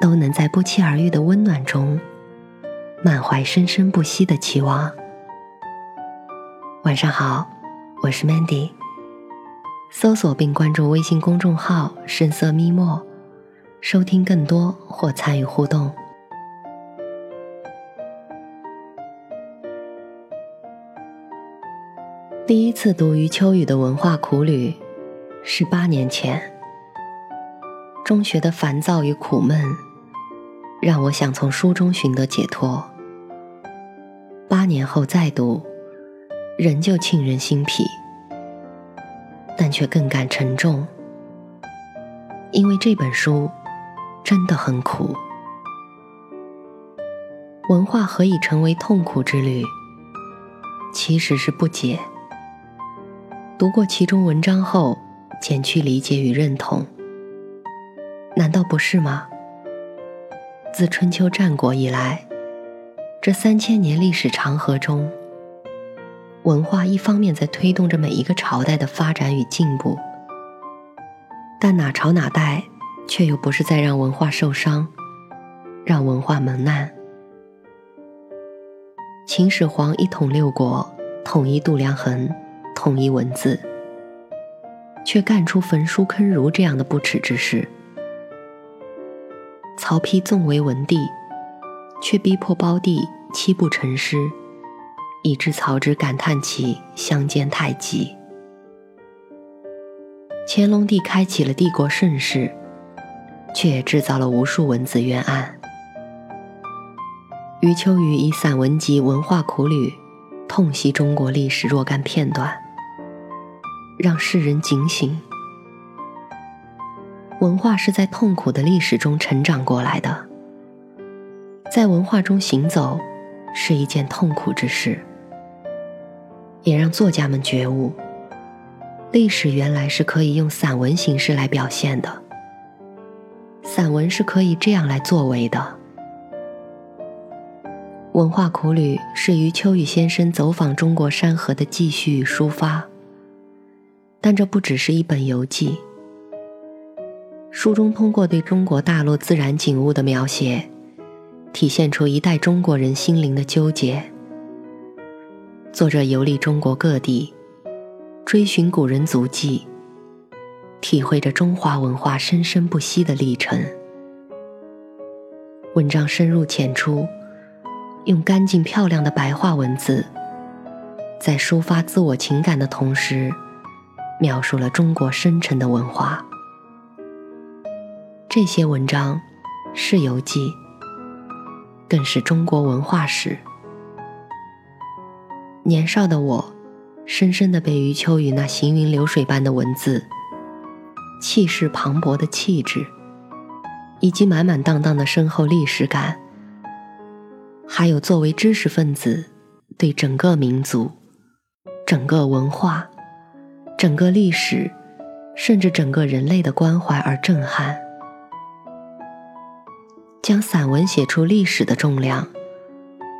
都能在不期而遇的温暖中，满怀生生不息的期望。晚上好，我是 Mandy。搜索并关注微信公众号“深色咪墨”，收听更多或参与互动。第一次读余秋雨的文化苦旅，是八年前。中学的烦躁与苦闷。让我想从书中寻得解脱。八年后再读，仍旧沁人心脾，但却更感沉重，因为这本书真的很苦。文化何以成为痛苦之旅？其实是不解。读过其中文章后，减去理解与认同，难道不是吗？自春秋战国以来，这三千年历史长河中，文化一方面在推动着每一个朝代的发展与进步，但哪朝哪代却又不是在让文化受伤，让文化蒙难。秦始皇一统六国，统一度量衡，统一文字，却干出焚书坑儒这样的不耻之事。曹丕纵为文帝，却逼迫胞弟七步成诗，以致曹植感叹其相煎太急。乾隆帝开启了帝国盛世，却也制造了无数文字冤案。余秋雨以散文集《文化苦旅》，痛惜中国历史若干片段，让世人警醒。文化是在痛苦的历史中成长过来的，在文化中行走是一件痛苦之事，也让作家们觉悟，历史原来是可以用散文形式来表现的，散文是可以这样来作为的。文化苦旅是余秋雨先生走访中国山河的记叙与抒发，但这不只是一本游记。书中通过对中国大陆自然景物的描写，体现出一代中国人心灵的纠结。作者游历中国各地，追寻古人足迹，体会着中华文化生生不息的历程。文章深入浅出，用干净漂亮的白话文字，在抒发自我情感的同时，描述了中国深沉的文化。这些文章是游记，更是中国文化史。年少的我，深深的被余秋雨那行云流水般的文字、气势磅礴的气质，以及满满当当的深厚历史感，还有作为知识分子对整个民族、整个文化、整个历史，甚至整个人类的关怀而震撼。将散文写出历史的重量，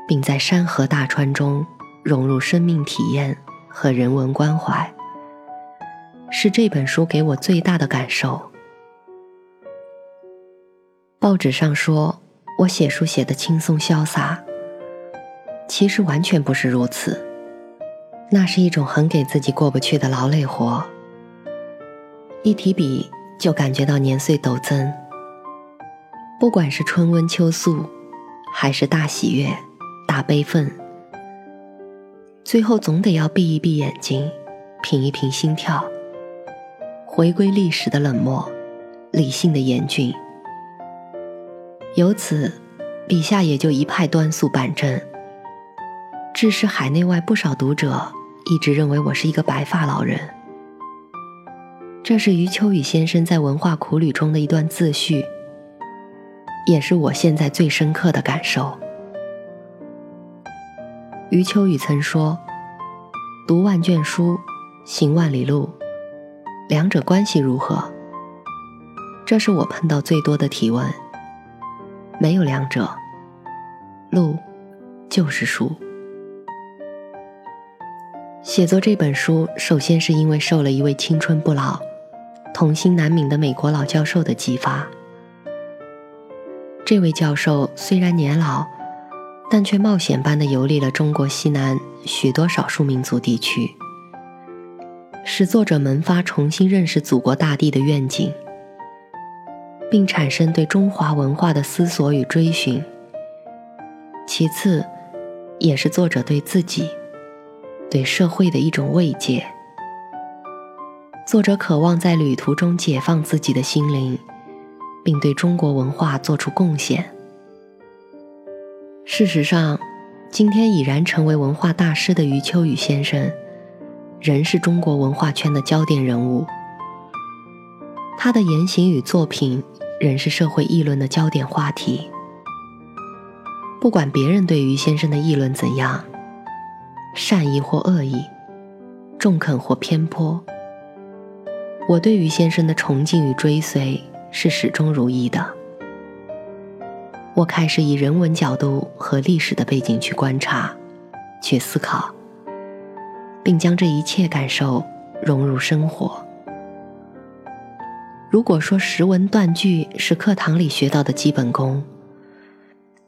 并在山河大川中融入生命体验和人文关怀，是这本书给我最大的感受。报纸上说我写书写得轻松潇洒，其实完全不是如此，那是一种很给自己过不去的劳累活。一提笔就感觉到年岁陡增。不管是春温秋肃，还是大喜悦、大悲愤，最后总得要闭一闭眼睛，平一平心跳，回归历史的冷漠，理性的严峻。由此，笔下也就一派端肃板正，致使海内外不少读者一直认为我是一个白发老人。这是余秋雨先生在《文化苦旅》中的一段自序。也是我现在最深刻的感受。余秋雨曾说：“读万卷书，行万里路，两者关系如何？”这是我碰到最多的提问。没有两者，路就是书。写作这本书，首先是因为受了一位青春不老、童心难泯的美国老教授的启发。这位教授虽然年老，但却冒险般的游历了中国西南许多少数民族地区，使作者萌发重新认识祖国大地的愿景，并产生对中华文化的思索与追寻。其次，也是作者对自己。对社会的一种慰藉。作者渴望在旅途中解放自己的心灵，并对中国文化做出贡献。事实上，今天已然成为文化大师的余秋雨先生，仍是中国文化圈的焦点人物。他的言行与作品仍是社会议论的焦点话题。不管别人对于先生的议论怎样。善意或恶意，中肯或偏颇，我对于先生的崇敬与追随是始终如一的。我开始以人文角度和历史的背景去观察、去思考，并将这一切感受融入生活。如果说识文断句是课堂里学到的基本功，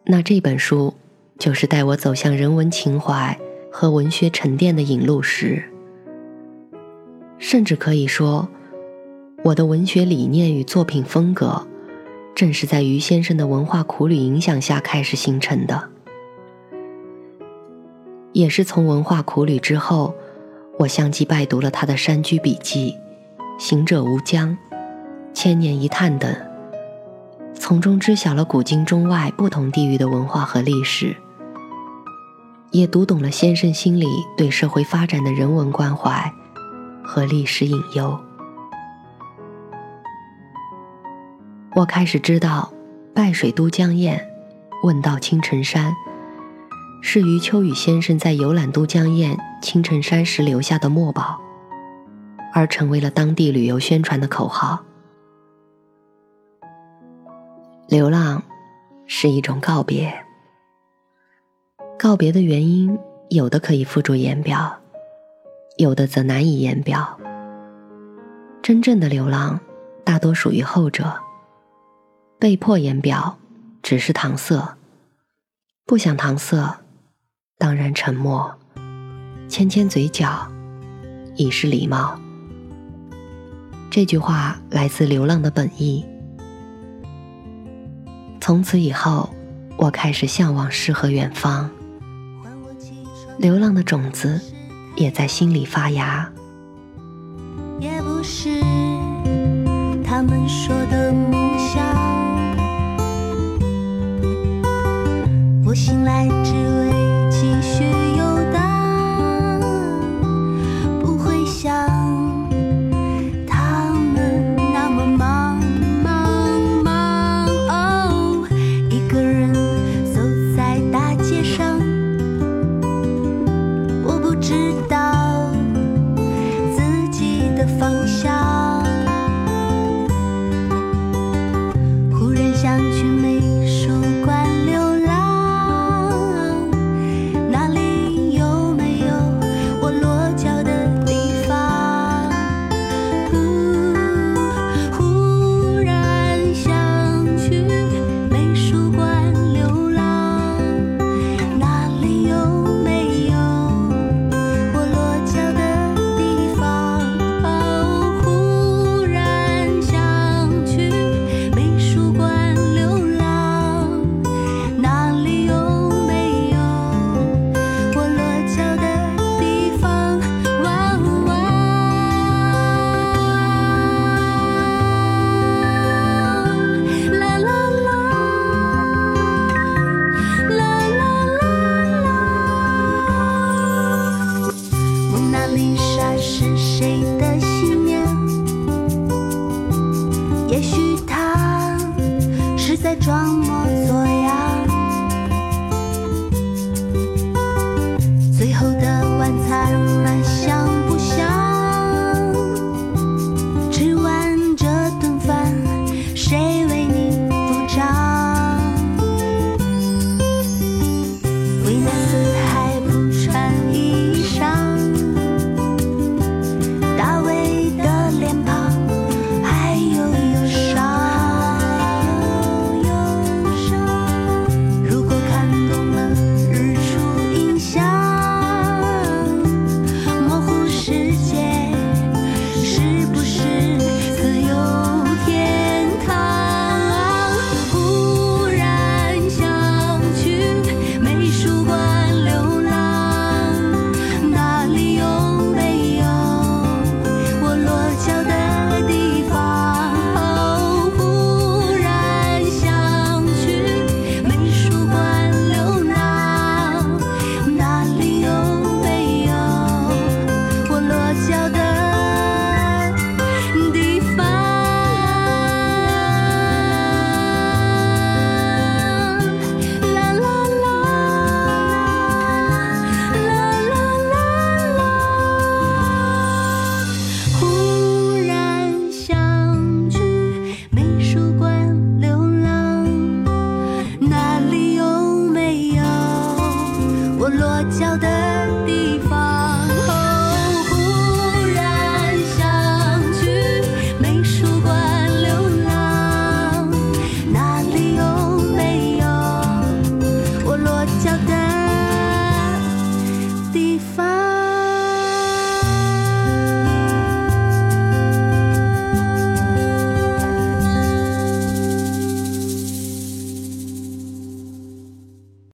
那这本书就是带我走向人文情怀。和文学沉淀的引路石，甚至可以说，我的文学理念与作品风格，正是在于先生的文化苦旅影响下开始形成的。也是从文化苦旅之后，我相继拜读了他的《山居笔记》《行者无疆》《千年一叹》等，从中知晓了古今中外不同地域的文化和历史。也读懂了先生心里对社会发展的人文关怀和历史隐忧。我开始知道，“拜水都江堰，问道青城山”是余秋雨先生在游览都江堰、青城山时留下的墨宝，而成为了当地旅游宣传的口号。流浪是一种告别。告别的原因，有的可以付诸言表，有的则难以言表。真正的流浪，大多属于后者。被迫言表，只是搪塞；不想搪塞，当然沉默。牵牵嘴角，已是礼貌。这句话来自《流浪的本意》。从此以后，我开始向往诗和远方。流浪的种子也在心里发芽。也不是他们说的醒来只为